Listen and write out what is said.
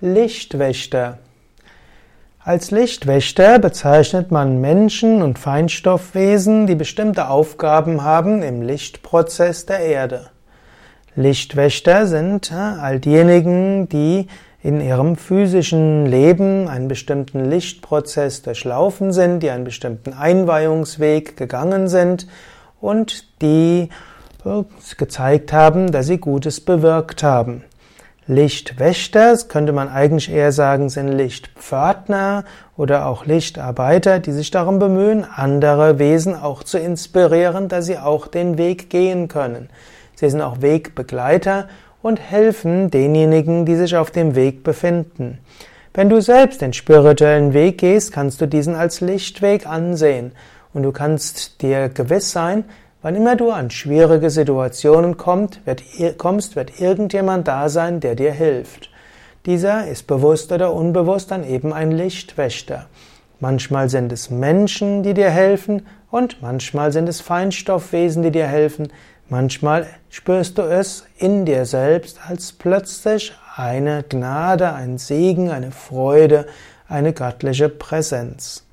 Lichtwächter. Als Lichtwächter bezeichnet man Menschen und Feinstoffwesen, die bestimmte Aufgaben haben im Lichtprozess der Erde. Lichtwächter sind all diejenigen, die in ihrem physischen Leben einen bestimmten Lichtprozess durchlaufen sind, die einen bestimmten Einweihungsweg gegangen sind und die äh, gezeigt haben, dass sie Gutes bewirkt haben. Lichtwächter, das könnte man eigentlich eher sagen, sind Lichtpförtner oder auch Lichtarbeiter, die sich darum bemühen, andere Wesen auch zu inspirieren, dass sie auch den Weg gehen können. Sie sind auch Wegbegleiter und helfen denjenigen, die sich auf dem Weg befinden. Wenn du selbst den spirituellen Weg gehst, kannst du diesen als Lichtweg ansehen und du kannst dir gewiss sein, Wann immer du an schwierige Situationen kommst, wird, irgendjemand da sein, der dir hilft. Dieser ist bewusst oder unbewusst dann eben ein Lichtwächter. Manchmal sind es Menschen, die dir helfen und manchmal sind es Feinstoffwesen, die dir helfen. Manchmal spürst du es in dir selbst als plötzlich eine Gnade, ein Segen, eine Freude, eine göttliche Präsenz.